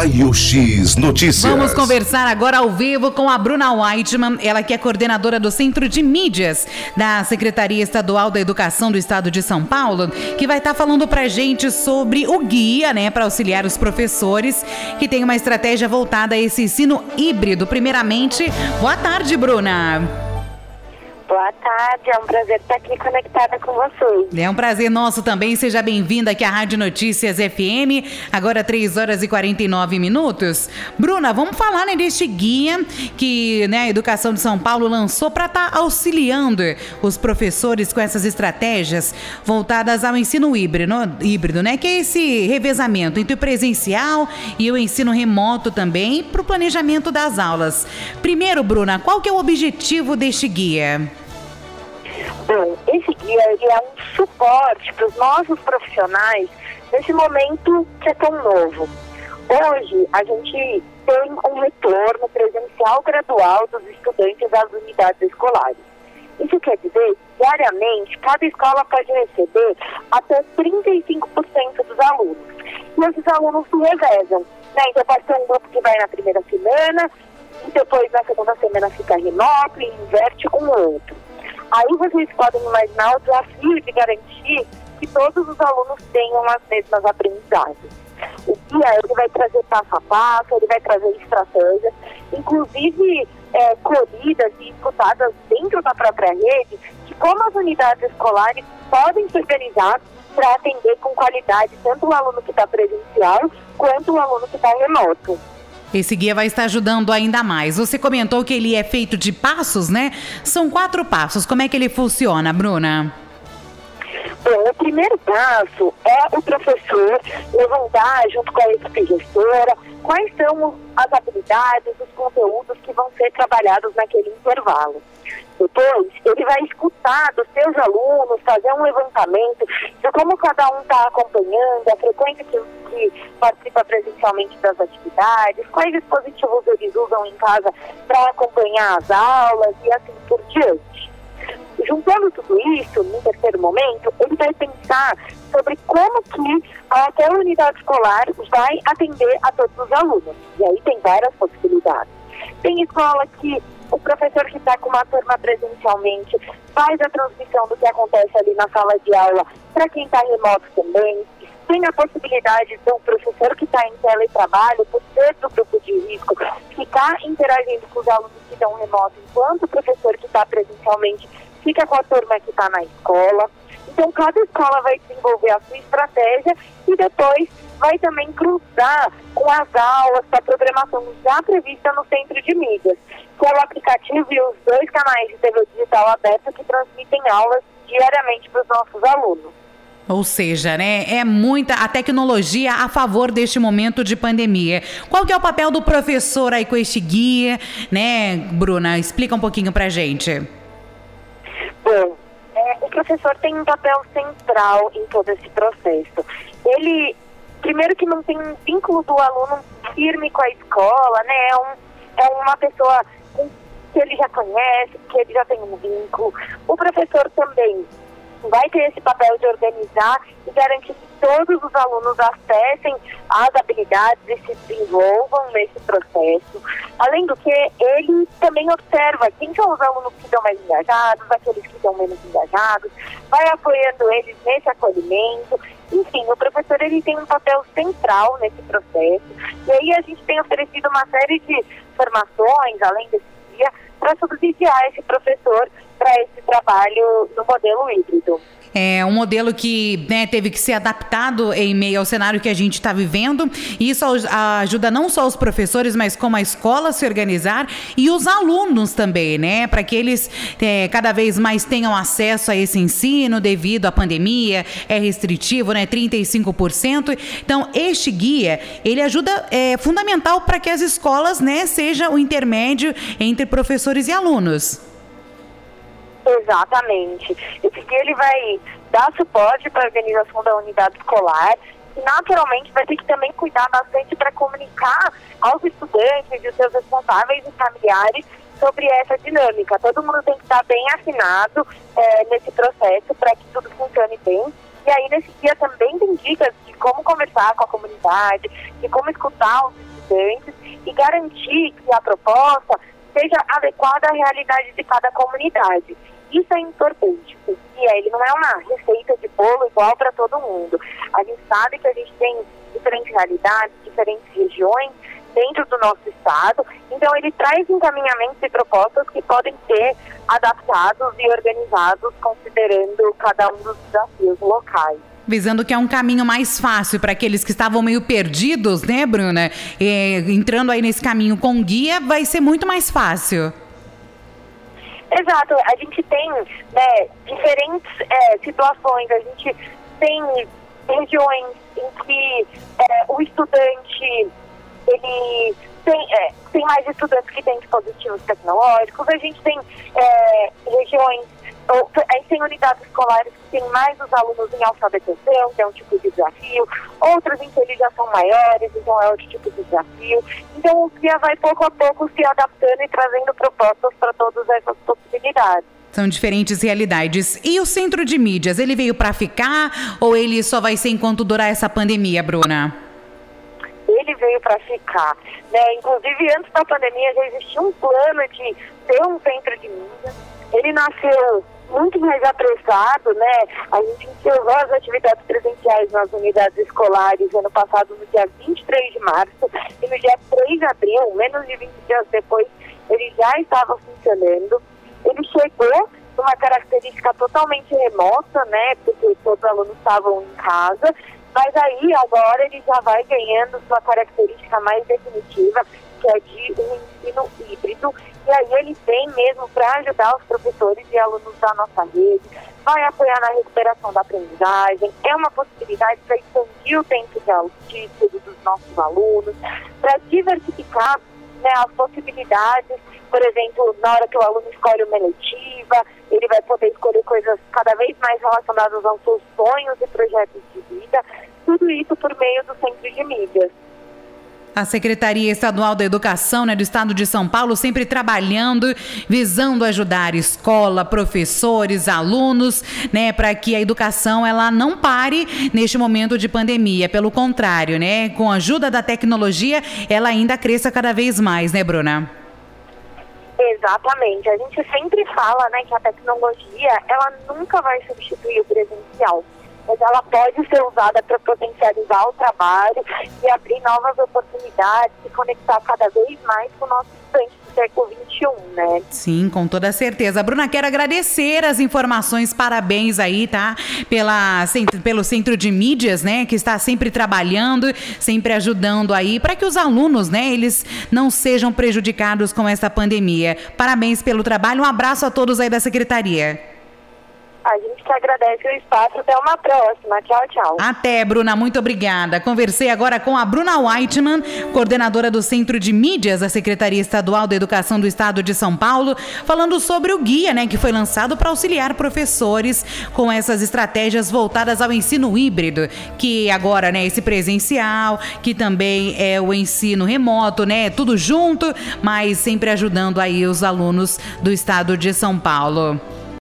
Raio X Notícias. Vamos conversar agora ao vivo com a Bruna Whiteman, ela que é coordenadora do Centro de Mídias da Secretaria Estadual da Educação do Estado de São Paulo, que vai estar falando pra gente sobre o guia, né, para auxiliar os professores que tem uma estratégia voltada a esse ensino híbrido. Primeiramente, boa tarde, Bruna. Boa tarde, é um prazer estar aqui conectada com vocês. É um prazer nosso também. Seja bem-vinda aqui à Rádio Notícias FM, agora 3 horas e 49 minutos. Bruna, vamos falar né, deste guia que né, a Educação de São Paulo lançou para estar tá auxiliando os professores com essas estratégias voltadas ao ensino híbrido, híbrido, né? Que é esse revezamento entre o presencial e o ensino remoto também para o planejamento das aulas. Primeiro, Bruna, qual que é o objetivo deste guia? Esse guia ele é um suporte para os nossos profissionais nesse momento que é tão novo. Hoje, a gente tem um retorno presencial gradual dos estudantes das unidades escolares. Isso quer dizer diariamente, cada escola pode receber até 35% dos alunos. E esses alunos se revezam. Né? Então, pode ter um grupo que vai na primeira semana, e depois na segunda semana fica remoto e inverte com o outro. Aí vocês podem imaginar o desafio de garantir que todos os alunos tenham as mesmas aprendizagens. O guia ele vai trazer passo a passo, ele vai trazer estratégias, inclusive é, colhidas e escutadas dentro da própria rede, de como as unidades escolares podem se organizar para atender com qualidade tanto o aluno que está presencial quanto o aluno que está remoto. Esse guia vai estar ajudando ainda mais. Você comentou que ele é feito de passos, né? São quatro passos. Como é que ele funciona, Bruna? Bom, o primeiro passo é o professor levantar, junto com a equipe gestora, quais são as habilidades, os conteúdos que vão ser trabalhados naquele intervalo. Depois, ele vai escutar dos seus alunos, fazer um levantamento de como cada um está acompanhando, a frequência que, que participa presencialmente das atividades, quais dispositivos eles usam em casa para acompanhar as aulas e assim por diante. Juntando tudo isso, no terceiro momento, ele vai pensar sobre como que aquela unidade escolar vai atender a todos os alunos. E aí tem várias possibilidades. Tem escola que o professor que está com uma turma presencialmente faz a transmissão do que acontece ali na sala de aula para quem está remoto também. Tem a possibilidade do professor que está em teletrabalho, por ser do grupo de risco, ficar interagindo com os alunos que estão remoto, enquanto o professor que está presencialmente fica com a turma que está na escola. Então, cada escola vai desenvolver a sua estratégia e depois vai também cruzar com as aulas, com a programação já prevista no centro de mídias, que é o aplicativo e os dois canais de TV digital aberta que transmitem aulas diariamente para os nossos alunos. Ou seja, né, é muita a tecnologia a favor deste momento de pandemia. Qual que é o papel do professor aí com este guia, né, Bruna? Explica um pouquinho pra gente. Bom, professor tem um papel central em todo esse processo. Ele primeiro que não tem um vínculo do aluno firme com a escola, né? É, um, é uma pessoa que ele já conhece, que ele já tem um vínculo. O professor também vai ter esse papel de organizar e garantir que todos os alunos acessem as habilidades e se desenvolvam nesse processo. Além do que, ele também observa quem são os alunos que estão mais engajados, aqueles menos engajados, vai apoiando eles nesse acolhimento. Enfim, o professor ele tem um papel central nesse processo. E aí a gente tem oferecido uma série de formações, além desse dia, para subsidiar esse professor para esse trabalho no modelo híbrido. É um modelo que né, teve que ser adaptado em meio ao cenário que a gente está vivendo. E isso ajuda não só os professores, mas como a escola se organizar e os alunos também, né? Para que eles é, cada vez mais tenham acesso a esse ensino devido à pandemia. É restritivo, né? 35%. Então, este guia, ele ajuda, é fundamental para que as escolas, né, seja o intermédio entre professores e alunos. Exatamente. Esse ele vai dar suporte para a organização da unidade escolar e naturalmente vai ter que também cuidar bastante para comunicar aos estudantes e os seus responsáveis e familiares sobre essa dinâmica. Todo mundo tem que estar bem afinado é, nesse processo para que tudo funcione bem. E aí nesse dia também tem dicas de como conversar com a comunidade, de como escutar os estudantes e garantir que a proposta seja adequada à realidade de cada comunidade. Isso é importante, porque ele não é uma receita de bolo igual para todo mundo. A gente sabe que a gente tem diferentes realidades, diferentes regiões dentro do nosso estado, então ele traz encaminhamentos e propostas que podem ser adaptados e organizados considerando cada um dos desafios locais visando que é um caminho mais fácil para aqueles que estavam meio perdidos, né, Bruna? entrando aí nesse caminho com guia, vai ser muito mais fácil. Exato, a gente tem né, diferentes é, situações, a gente tem regiões em que é, o estudante ele tem, é, tem mais estudantes que têm dispositivos tecnológicos, a gente tem é, regiões Aí tem unidades escolares que têm mais os alunos em alfabetização, que é um tipo de desafio, outros em que eles já são maiores, então é outro tipo de desafio. Então o CIA vai pouco a pouco se adaptando e trazendo propostas para todas essas possibilidades. São diferentes realidades. E o centro de mídias, ele veio para ficar ou ele só vai ser enquanto durar essa pandemia, Bruna? Ele veio para ficar. Né? Inclusive, antes da pandemia já existia um plano de ter um centro de mídias. Ele nasceu muito mais apressado, né? A gente encerrou as atividades presenciais nas unidades escolares ano passado, no dia 23 de março, e no dia 3 de abril, menos de 20 dias depois, ele já estava funcionando. Ele chegou numa característica totalmente remota, né? Porque todos os alunos estavam em casa, mas aí agora ele já vai ganhando sua característica mais definitiva, que é de um ensino híbrido, e aí ele vem mesmo para ajudar os professores e alunos da nossa rede, vai apoiar na recuperação da aprendizagem, é uma possibilidade para expandir o tempo de estudo dos nossos alunos, para diversificar né, as possibilidades, por exemplo, na hora que o aluno escolhe uma eletiva, ele vai poder escolher coisas cada vez mais relacionadas aos seus sonhos e projetos de vida, tudo isso por meio do Centro de Mídias. A Secretaria Estadual da Educação né, do Estado de São Paulo sempre trabalhando, visando ajudar escola, professores, alunos, né, para que a educação ela não pare neste momento de pandemia. Pelo contrário, né, com a ajuda da tecnologia, ela ainda cresça cada vez mais, né, Bruna? Exatamente. A gente sempre fala, né, que a tecnologia ela nunca vai substituir o presencial mas ela pode ser usada para potencializar o trabalho e abrir novas oportunidades e conectar cada vez mais com o nosso estudante do século XXI, né? Sim, com toda certeza. Bruna, quero agradecer as informações, parabéns aí, tá? Pela, pelo Centro de Mídias, né? Que está sempre trabalhando, sempre ajudando aí, para que os alunos, né? Eles não sejam prejudicados com essa pandemia. Parabéns pelo trabalho, um abraço a todos aí da Secretaria. Que agradece o espaço. Até uma próxima. Tchau, tchau. Até, Bruna. Muito obrigada. Conversei agora com a Bruna Whiteman, coordenadora do Centro de Mídias da Secretaria Estadual da Educação do Estado de São Paulo, falando sobre o guia, né, que foi lançado para auxiliar professores com essas estratégias voltadas ao ensino híbrido, que agora, né, esse presencial, que também é o ensino remoto, né, tudo junto, mas sempre ajudando aí os alunos do Estado de São Paulo.